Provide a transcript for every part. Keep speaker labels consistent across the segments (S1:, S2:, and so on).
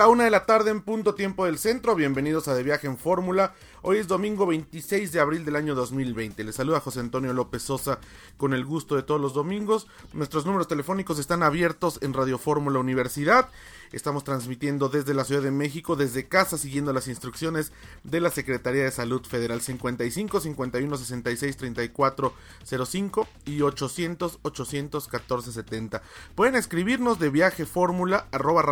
S1: La una de la tarde en punto tiempo del centro. Bienvenidos a De Viaje en Fórmula. Hoy es domingo 26 de abril del año 2020. Les saluda José Antonio López Sosa con el gusto de todos los domingos. Nuestros números telefónicos están abiertos en Radio Fórmula Universidad. Estamos transmitiendo desde la Ciudad de México, desde casa, siguiendo las instrucciones de la Secretaría de Salud Federal 55 51 66 34 05 y 800 814 70. Pueden escribirnos de viaje fórmula arroba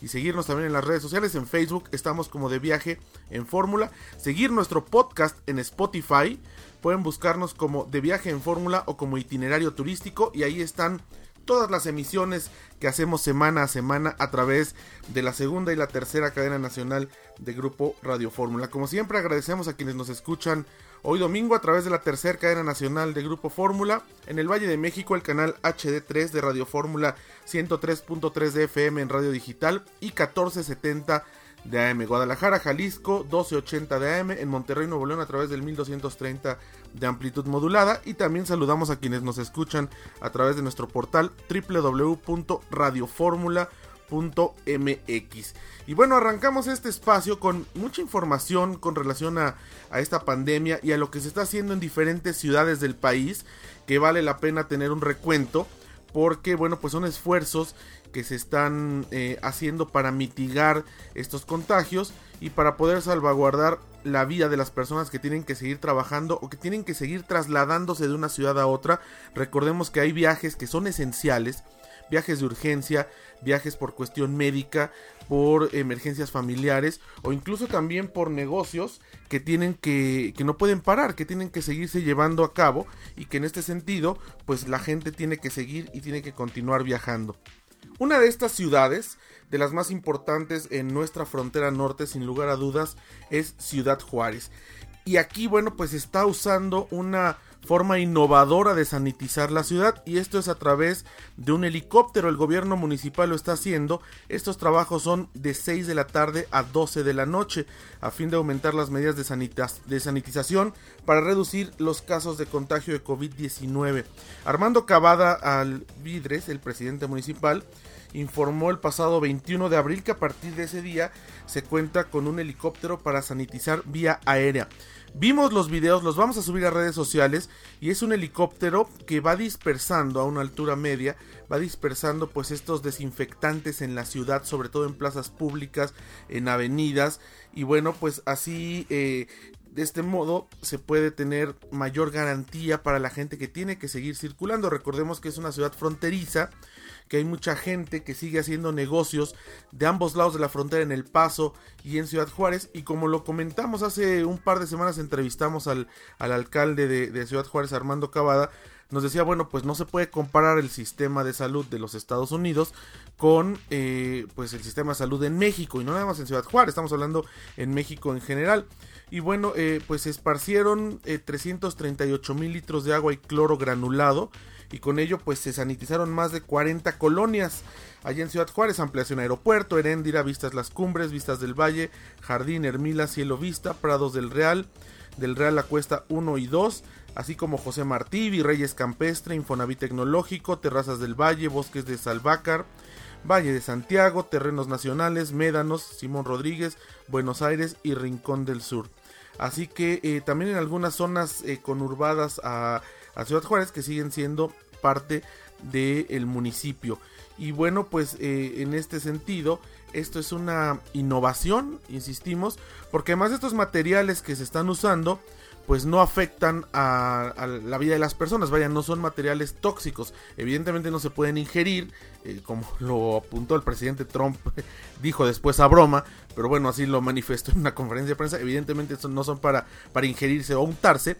S1: y seguirnos también en las redes sociales. En Facebook estamos como de viaje en fórmula. Seguir nuestro podcast en Spotify. Pueden buscarnos como de viaje en fórmula o como itinerario turístico y ahí están todas las emisiones que hacemos semana a semana a través de la segunda y la tercera cadena nacional de Grupo Radio Fórmula. Como siempre agradecemos a quienes nos escuchan hoy domingo a través de la tercera cadena nacional de Grupo Fórmula, en el Valle de México el canal HD3 de Radio Fórmula 103.3 de FM en radio digital y 1470 de AM, Guadalajara, Jalisco 1280 de AM, en Monterrey, Nuevo León a través del 1230 de amplitud modulada. Y también saludamos a quienes nos escuchan a través de nuestro portal www.radioformula.mx. Y bueno, arrancamos este espacio con mucha información con relación a, a, esta pandemia y a lo que se está haciendo en diferentes ciudades del país, que vale la pena tener un recuento, porque bueno, pues son esfuerzos que se están eh, haciendo para mitigar estos contagios y para poder salvaguardar la vida de las personas que tienen que seguir trabajando o que tienen que seguir trasladándose de una ciudad a otra. Recordemos que hay viajes que son esenciales, viajes de urgencia, viajes por cuestión médica, por emergencias familiares o incluso también por negocios que tienen que que no pueden parar, que tienen que seguirse llevando a cabo y que en este sentido, pues la gente tiene que seguir y tiene que continuar viajando. Una de estas ciudades, de las más importantes en nuestra frontera norte, sin lugar a dudas, es Ciudad Juárez. Y aquí, bueno, pues está usando una forma innovadora de sanitizar la ciudad y esto es a través de un helicóptero. El gobierno municipal lo está haciendo. Estos trabajos son de 6 de la tarde a 12 de la noche a fin de aumentar las medidas de, de sanitización para reducir los casos de contagio de COVID-19. Armando Cavada Alvidres, el presidente municipal, informó el pasado 21 de abril que a partir de ese día se cuenta con un helicóptero para sanitizar vía aérea. Vimos los videos, los vamos a subir a redes sociales y es un helicóptero que va dispersando a una altura media, va dispersando pues estos desinfectantes en la ciudad, sobre todo en plazas públicas, en avenidas y bueno pues así eh, de este modo se puede tener mayor garantía para la gente que tiene que seguir circulando. Recordemos que es una ciudad fronteriza que hay mucha gente que sigue haciendo negocios de ambos lados de la frontera en El Paso y en Ciudad Juárez. Y como lo comentamos hace un par de semanas, entrevistamos al, al alcalde de, Ciudad Juárez, Armando Cavada, nos decía, bueno, pues no se puede comparar el sistema de salud de los Estados Unidos con eh, pues el sistema de salud en México y no nada más en Ciudad Juárez, estamos hablando en México en general. Y bueno, eh, pues se esparcieron 338 eh, mil litros de agua y cloro granulado y con ello pues se sanitizaron más de 40 colonias. Allí en Ciudad Juárez, ampliación aeropuerto, Heréndira, Vistas Las Cumbres, Vistas del Valle, Jardín, Hermila, Cielo Vista, Prados del Real, del Real La Cuesta 1 y 2, así como José Martí, Virreyes Campestre, Infonavit Tecnológico, Terrazas del Valle, Bosques de Salvácar, Valle de Santiago, Terrenos Nacionales, Médanos, Simón Rodríguez, Buenos Aires y Rincón del Sur. Así que eh, también en algunas zonas eh, conurbadas a, a, Ciudad Juárez que siguen siendo parte del municipio. Y bueno, pues eh, en este sentido, esto es una innovación, insistimos, porque además de estos materiales que se están usando, pues no afectan a, la vida de las personas, vaya, no son materiales tóxicos, evidentemente no se pueden ingerir, eh, como lo apuntó el presidente Trump, dijo después a broma, pero bueno, así lo manifestó en una conferencia de prensa, evidentemente no son para, para ingerirse o untarse,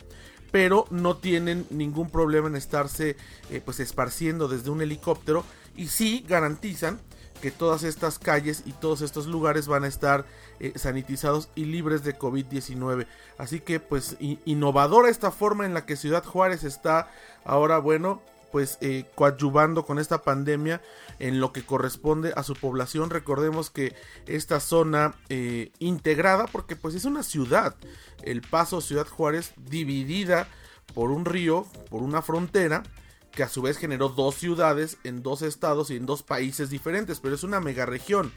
S1: pero no tienen ningún problema en estarse eh, pues esparciendo desde un helicóptero y sí garantizan que todas estas calles y todos estos lugares van a estar eh, sanitizados y libres de COVID-19. Así que pues innovadora esta forma en la que Ciudad Juárez está ahora, bueno, pues eh, coadyuvando con esta pandemia en lo que corresponde a su población. Recordemos que esta zona eh, integrada, porque pues es una ciudad, el Paso Ciudad Juárez, dividida por un río, por una frontera, que a su vez generó dos ciudades en dos estados y en dos países diferentes, pero es una mega región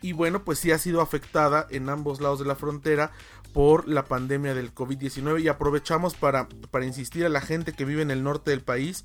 S1: y bueno, pues sí ha sido afectada en ambos lados de la frontera por la pandemia del COVID-19 y aprovechamos para, para insistir a la gente que vive en el norte del país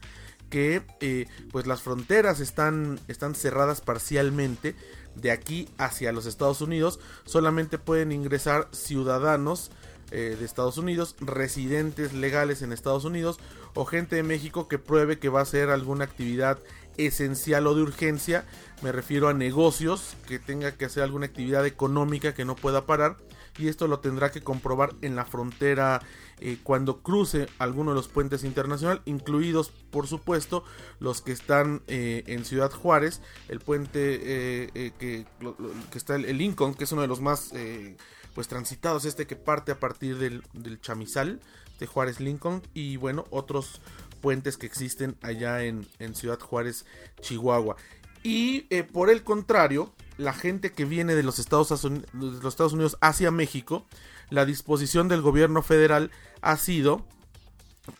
S1: que eh, pues las fronteras están, están cerradas parcialmente de aquí hacia los Estados Unidos. Solamente pueden ingresar ciudadanos eh, de Estados Unidos, residentes legales en Estados Unidos o gente de México que pruebe que va a hacer alguna actividad esencial o de urgencia. Me refiero a negocios que tenga que hacer alguna actividad económica que no pueda parar y esto lo tendrá que comprobar en la frontera eh, cuando cruce alguno de los puentes internacionales, incluidos por supuesto los que están eh, en Ciudad Juárez, el puente que, que, está el, Lincoln, que es uno de los más pues transitados, este que parte a partir del, Chamizal de Juárez Lincoln y bueno, otros puentes que existen allá en, Ciudad Juárez, Chihuahua. Y eh, por el contrario, la gente que viene de los, Estados, los Estados Unidos hacia México, la disposición del gobierno federal ha sido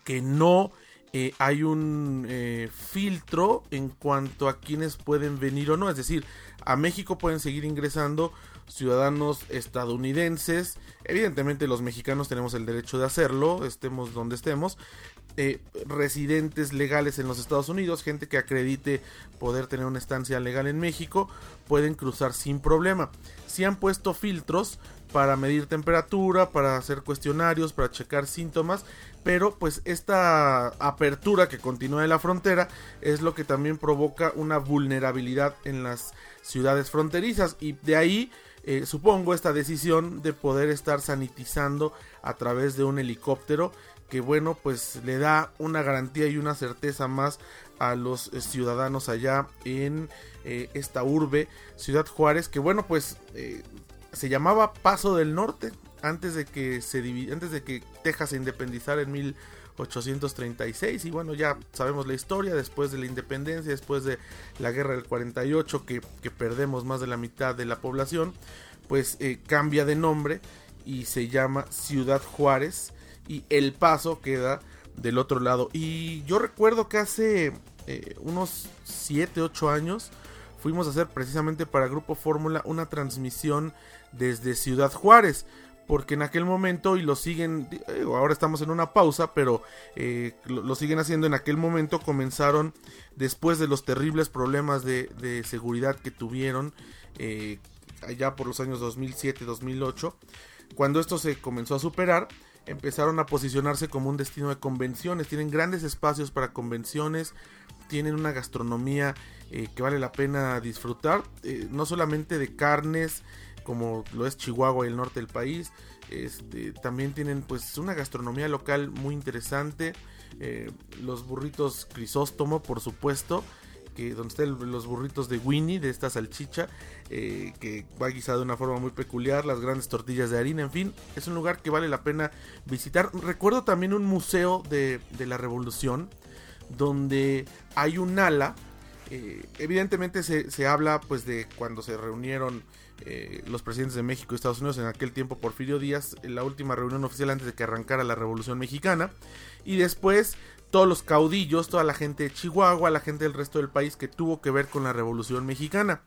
S1: que no eh, hay un eh, filtro en cuanto a quienes pueden venir o no. Es decir, a México pueden seguir ingresando ciudadanos estadounidenses. Evidentemente los mexicanos tenemos el derecho de hacerlo, estemos donde estemos. Eh, residentes legales en los Estados Unidos, gente que acredite poder tener una estancia legal en México, pueden cruzar sin problema. Si han puesto filtros para medir temperatura, para hacer cuestionarios, para checar síntomas, pero pues esta apertura que continúa en la frontera es lo que también provoca una vulnerabilidad en las ciudades fronterizas y de ahí eh, supongo esta decisión de poder estar sanitizando a través de un helicóptero que bueno pues le da una garantía y una certeza más a los eh, ciudadanos allá en eh, esta urbe Ciudad Juárez que bueno pues se llamaba Paso del Norte antes de que se antes de que Texas se independizara en 1836 y bueno ya sabemos la historia después de la independencia después de la guerra del 48 que, que perdemos más de la mitad de la población pues eh, cambia de nombre y se llama Ciudad Juárez y El Paso queda del otro lado. Y yo recuerdo que hace eh, unos 7 8 años fuimos a hacer precisamente para Grupo Fórmula una transmisión desde Ciudad Juárez porque en aquel momento y lo siguen, ahora estamos en una pausa, pero eh, lo, siguen haciendo en aquel momento, comenzaron después de los terribles problemas de, seguridad que tuvieron eh, allá por los años 2007-2008, cuando esto se comenzó a superar, empezaron a posicionarse como un destino de convenciones, tienen grandes espacios para convenciones, tienen una gastronomía eh, que vale la pena disfrutar, no solamente de carnes, como lo es Chihuahua y el norte del país. Este, también tienen pues una gastronomía local muy interesante. Eh, los burritos Crisóstomo, por supuesto. Que, donde están los burritos de Winnie, de esta salchicha, eh, que va guisada de una forma muy peculiar, las grandes tortillas de harina, en fin, es un lugar que vale la pena visitar. Recuerdo también un museo de, de la revolución, donde hay un ala, eh, evidentemente se, se, habla pues de cuando se reunieron eh, los presidentes de México y Estados Unidos en aquel tiempo Porfirio Díaz, en la última reunión oficial antes de que arrancara la Revolución Mexicana, y después todos los caudillos, toda la gente de Chihuahua, la gente del resto del país que tuvo que ver con la Revolución Mexicana.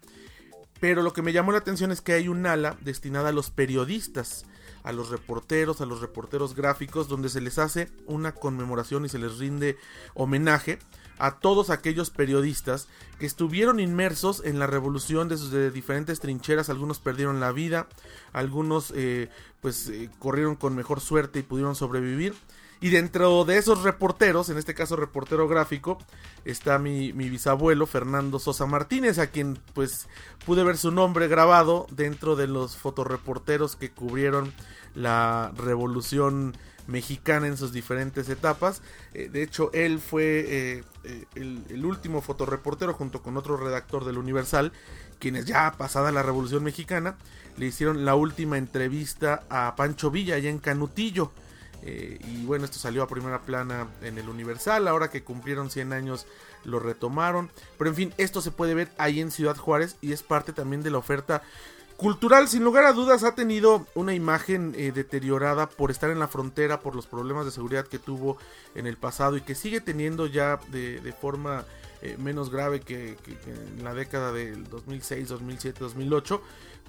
S1: pero lo que me llamó la atención es que hay un ala destinada a los periodistas, a los reporteros, a los reporteros gráficos, donde se les hace una conmemoración y se les rinde homenaje a todos aquellos periodistas que estuvieron inmersos en la revolución de sus diferentes trincheras. Algunos perdieron la vida, algunos eh, pues eh, corrieron con mejor suerte y pudieron sobrevivir. Y dentro de esos reporteros, en este caso reportero gráfico, está mi, bisabuelo Fernando Sosa Martínez, a quien pues pude ver su nombre grabado dentro de los fotoreporteros que cubrieron la revolución mexicana en sus diferentes etapas. Eh, de hecho, él fue eh, eh, el, último fotoreportero junto con otro redactor del Universal, quienes ya pasada la Revolución Mexicana le hicieron la última entrevista a Pancho Villa allá en Canutillo. Y bueno, esto salió a primera plana en el Universal. Ahora que cumplieron 100 años lo retomaron. Pero en fin, esto se puede ver ahí en Ciudad Juárez y es parte también de la oferta cultural. Sin lugar a dudas ha tenido una imagen eh, deteriorada por estar en la frontera, por los problemas de seguridad que tuvo en el pasado y que sigue teniendo ya de, forma eh, menos grave que, que en la década del 2006, 2007, 2008.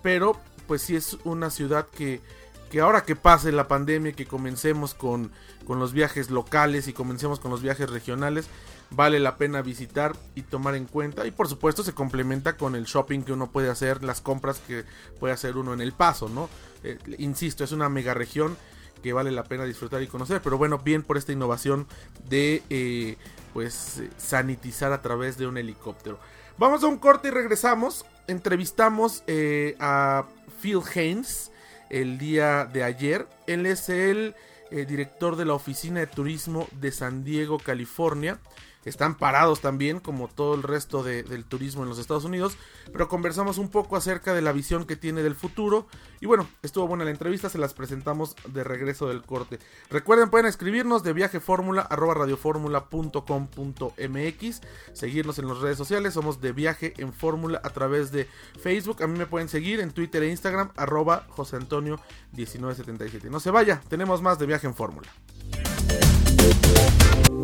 S1: Pero pues sí es una ciudad que que ahora que pase la pandemia, que comencemos con, con los viajes locales y comencemos con los viajes regionales, vale la pena visitar y tomar en cuenta. Y por supuesto se complementa con el shopping que uno puede hacer, las compras que puede hacer uno en el paso, ¿no? Eh, insisto, es una mega región que vale la pena disfrutar y conocer. Pero bueno, bien por esta innovación de eh, pues sanitizar a través de un helicóptero. Vamos a un corte y regresamos. Entrevistamos eh, a Phil Haynes el día de ayer. Él es el director de la Oficina de Turismo de San Diego, California están parados también, como todo el resto del turismo en los Estados Unidos, pero conversamos un poco acerca de la visión que tiene del futuro. Y bueno, estuvo buena la entrevista, se las presentamos de regreso del corte. Recuerden, pueden escribirnos de viajefórmula arroba radioformula.com.mx, seguirnos en las redes sociales, somos de viaje en fórmula a través de Facebook. A mí me pueden seguir en Twitter e Instagram, arroba José Antonio 1977. No se vaya, tenemos más de viaje en fórmula.